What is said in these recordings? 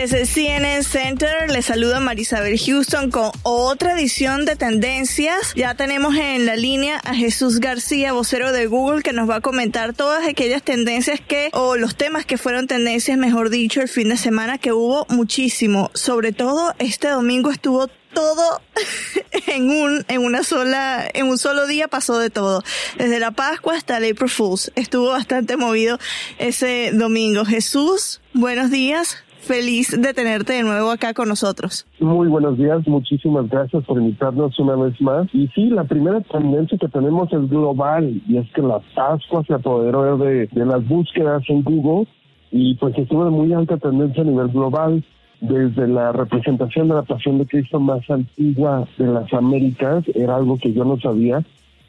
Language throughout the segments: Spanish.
Desde CNN Center. Les saluda Marisabel Houston con otra edición de Tendencias. Ya tenemos en la línea a Jesús García, vocero de Google, que nos va a comentar todas aquellas tendencias que, o los temas que fueron tendencias, mejor dicho, el fin de semana, que hubo muchísimo. Sobre todo este domingo estuvo todo en un en una sola en un solo día pasó de todo. Desde la Pascua hasta el April Fools. Estuvo bastante movido ese domingo. Jesús buenos días feliz de tenerte de nuevo acá con nosotros. Muy buenos días, muchísimas gracias por invitarnos una vez más. Y sí, la primera tendencia que tenemos es global y es que la Pascua se apoderó de, de las búsquedas en Google y pues estuvo de muy alta tendencia a nivel global desde la representación de la Pasión de Cristo más antigua de las Américas, era algo que yo no sabía,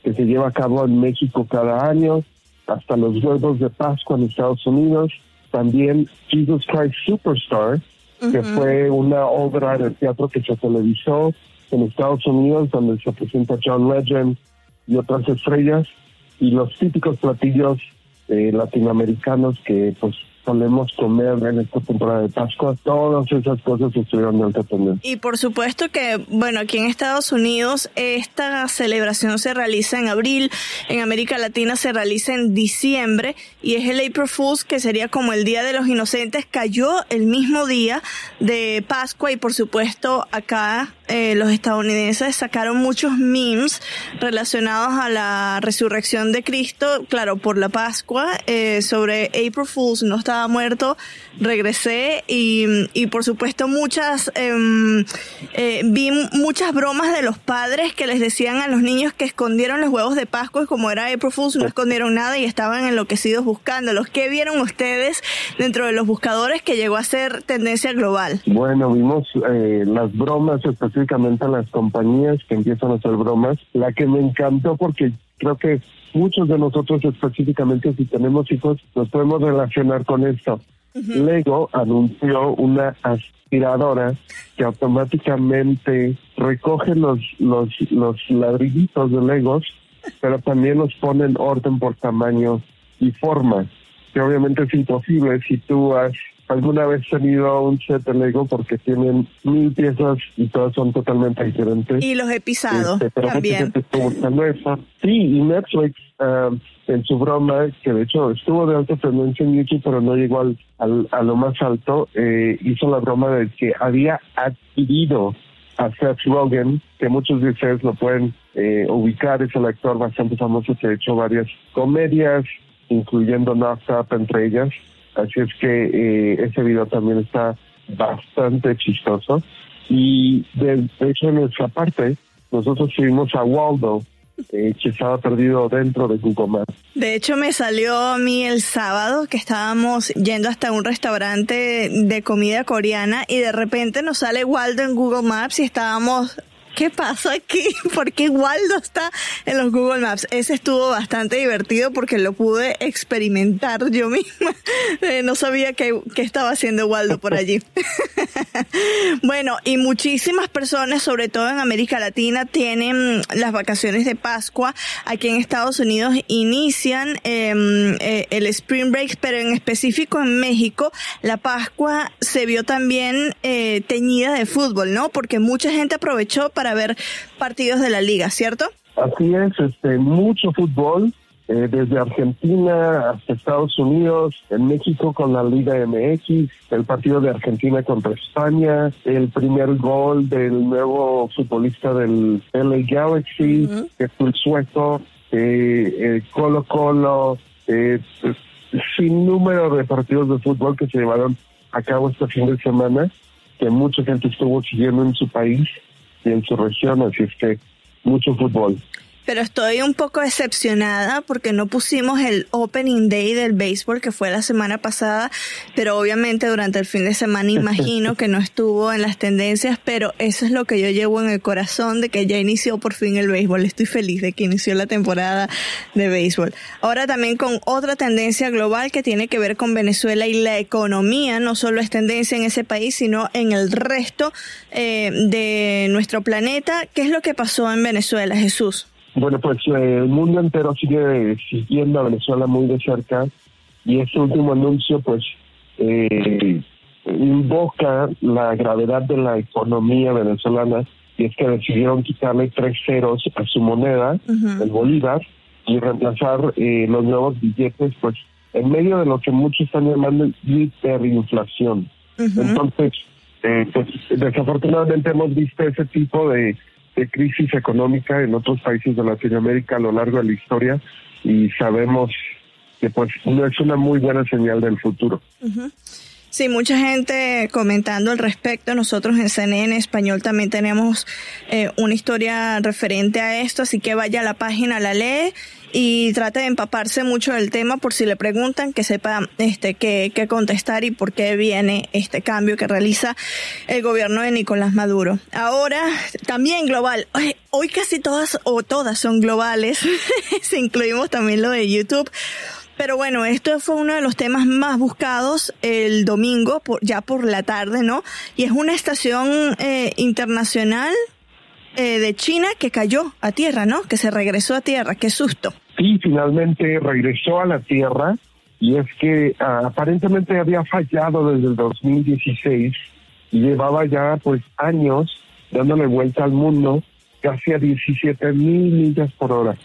que se lleva a cabo en México cada año, hasta los huevos de Pascua en Estados Unidos, también Jesus Christ Superstar, que fue una obra de teatro que se televisó en Estados Unidos, donde se presenta John Legend y otras estrellas, y los típicos platillos eh, latinoamericanos que pues solemos comer en esta temporada de Pascua, todas esas cosas estuvieron de alta Y por supuesto que, bueno, aquí en Estados Unidos esta celebración se realiza en abril, en América Latina se realiza en diciembre y es el April Fools que sería como el Día de los Inocentes, cayó el mismo día de Pascua y por supuesto acá eh, los estadounidenses sacaron muchos memes relacionados a la resurrección de Cristo, claro, por la Pascua, eh, sobre April Fools, no estaba muerto, regresé y, y por supuesto muchas, em, eh, vi muchas bromas de los padres que les decían a los niños que escondieron los huevos de Pascua como era April Fools no escondieron nada y estaban enloquecidos buscándolos. ¿Qué vieron ustedes dentro de los buscadores que llegó a ser tendencia global? Bueno, vimos las bromas específicamente las compañías que empiezan a hacer bromas. La que me encantó porque creo que muchos de nosotros específicamente si tenemos hijos nos podemos relacionar con esto. Lego anunció una aspiradora que automáticamente recoge los, los, los ladrillitos de Legos, pero también los pone en orden por tamaño y forma, que obviamente es imposible si tú has alguna vez tenido un set de Lego porque tienen mil piezas y todas son totalmente diferentes. Y los he pisado este, pero también. Sí, y Netflix um, en su broma, que de hecho estuvo de alta tendencia en YouTube, pero no llegó al, a lo más alto, eh, hizo la broma de que había adquirido a Seth Rogen, que muchos de ustedes lo pueden eh, ubicar, es el actor bastante famoso que ha hecho varias comedias, incluyendo Knocked Up entre ellas. Así es que eh, ese video también está bastante chistoso. Y de, hecho, en nuestra parte, nosotros subimos a Waldo, eh, que estaba perdido dentro de Google Maps. De hecho, me salió a mí el sábado que estábamos yendo hasta un restaurante de comida coreana y de repente nos sale Waldo en Google Maps y estábamos ¿qué pasa aquí? Porque Waldo está en los Google Maps. Ese estuvo bastante divertido porque lo pude experimentar yo misma. Eh, no sabía qué, estaba haciendo Waldo por allí. bueno, y muchísimas personas, sobre todo en América Latina, tienen las vacaciones de Pascua. Aquí en Estados Unidos inician em, eh, el Spring Break, pero en específico en México, la Pascua se vio también eh, teñida de fútbol, ¿no? Porque mucha gente aprovechó para ver partidos de la liga, ¿cierto? Así es, este, mucho fútbol, eh, desde Argentina hasta Estados Unidos, en México con la Liga MX, el partido de Argentina contra España, el primer gol del nuevo futbolista del LA Galaxy, que fue el sueco, eh, eh, Colo Colo, eh, sin número de partidos de fútbol que se llevaron a cabo este fin de semana, que mucha gente estuvo siguiendo en su país y en su región, así es que mucho fútbol pero estoy un poco decepcionada porque no pusimos el Opening Day del béisbol que fue la semana pasada, pero obviamente durante el fin de semana imagino que no estuvo en las tendencias, pero eso es lo que yo llevo en el corazón de que ya inició por fin el béisbol. Estoy feliz de que inició la temporada de béisbol. Ahora también con otra tendencia global que tiene que ver con Venezuela y la economía, no solo es tendencia en ese país, sino en el resto eh, de nuestro planeta. ¿Qué es lo que pasó en Venezuela, Jesús? Bueno, pues eh, el mundo entero sigue siguiendo a Venezuela muy de cerca y este último anuncio, pues, eh, invoca la gravedad de la economía venezolana y es que decidieron quitarle tres ceros a su moneda, el bolívar, y reemplazar eh, los nuevos billetes, pues en medio de lo que muchos están llamando hiperinflación. Entonces, eh, pues desafortunadamente hemos visto ese tipo de, crisis económica en otros países de Latinoamérica a lo largo de la historia y sabemos que pues no es una muy buena señal del futuro. Sí, mucha gente comentando al respecto. Nosotros en CNN Español también tenemos eh, una historia referente a esto, así que vaya a la página, la lee y trate de empaparse mucho del tema por si le preguntan, que sepa este, qué, qué contestar y por qué viene este cambio que realiza el gobierno de Nicolás Maduro. Ahora, también global. Hoy casi todas o todas son globales, si incluimos también lo de YouTube. Pero bueno, esto fue uno de los temas más buscados el domingo, por, ya por la tarde, ¿no? Y es una estación eh, internacional eh, de China que cayó a tierra, ¿no? Que se regresó a tierra. Qué susto. Sí, finalmente regresó a la tierra y es que ah, aparentemente había fallado desde el 2016 y llevaba ya pues años dándole vuelta al mundo casi a 17 mil millas por hora.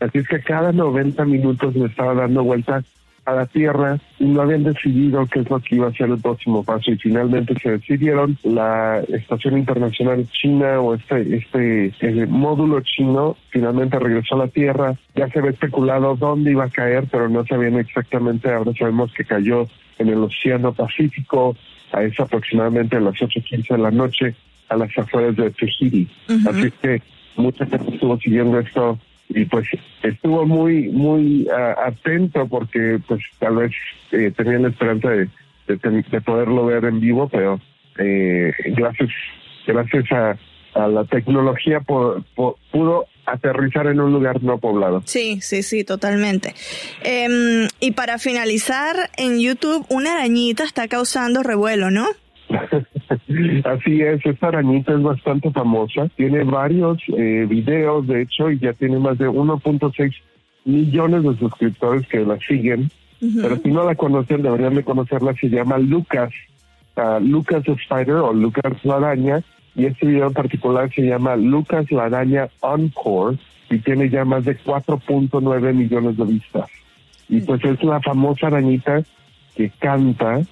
Así es que cada 90 minutos le estaba dando vueltas a la Tierra y no habían decidido qué es lo que iba a ser el próximo paso. Y finalmente se decidieron la Estación Internacional China o este este módulo chino finalmente regresó a la Tierra. Ya se había especulado dónde iba a caer pero no sabían exactamente. Ahora sabemos que cayó en el Océano Pacífico a eso aproximadamente a las 8.15 de la noche a las afueras de Tahiti. Así que mucha gente estuvo siguiendo esto y pues estuvo muy muy ah, atento porque pues tal vez eh, tenía la esperanza de, de, poderlo ver en vivo, pero eh, gracias gracias a, a la tecnología pudo aterrizar en un lugar no poblado. Sí, sí, sí, totalmente. Em, y para finalizar, en YouTube una arañita está causando revuelo, ¿no? Así es, esta arañita es bastante famosa, tiene varios eh, videos, de hecho, y ya tiene más de 1.6 millones de suscriptores que la siguen, pero si no la conocen, deberían de conocerla, se llama Lucas, uh, Lucas Spider o Lucas la araña, y este video en particular se llama Lucas la araña Encore, y tiene ya más de 4.9 millones de vistas. Y pues es la famosa arañita que canta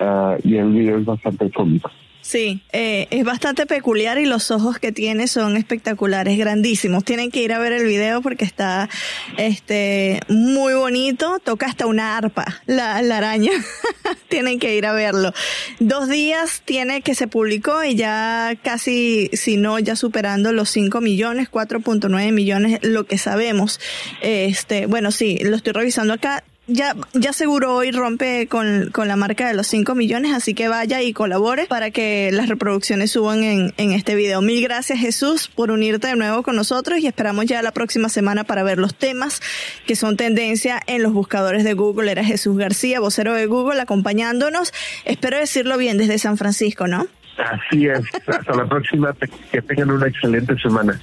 Ah, y el video es bastante cómico. Sí, eh, es bastante peculiar y los ojos que tiene son espectaculares, grandísimos. Tienen que ir a ver el video porque está este muy bonito. Toca hasta una arpa, la, araña. Tienen que ir a verlo. Dos días tiene que se publicó y ya casi, si no, ya superando los 5 millones, 4.9 millones, lo que sabemos. Este, bueno, sí, lo estoy revisando acá ya, ya seguro hoy rompe con, con la marca de los 5 millones, así que vaya y colabore para que las reproducciones suban en, en este video. Mil gracias Jesús por unirte de nuevo con nosotros y esperamos ya la próxima semana para ver los temas que son tendencia en los buscadores de Google. Era Jesús García, vocero de Google, acompañándonos. Espero decirlo bien desde San Francisco, ¿no? Así es. Hasta la próxima. Que tengan una excelente semana.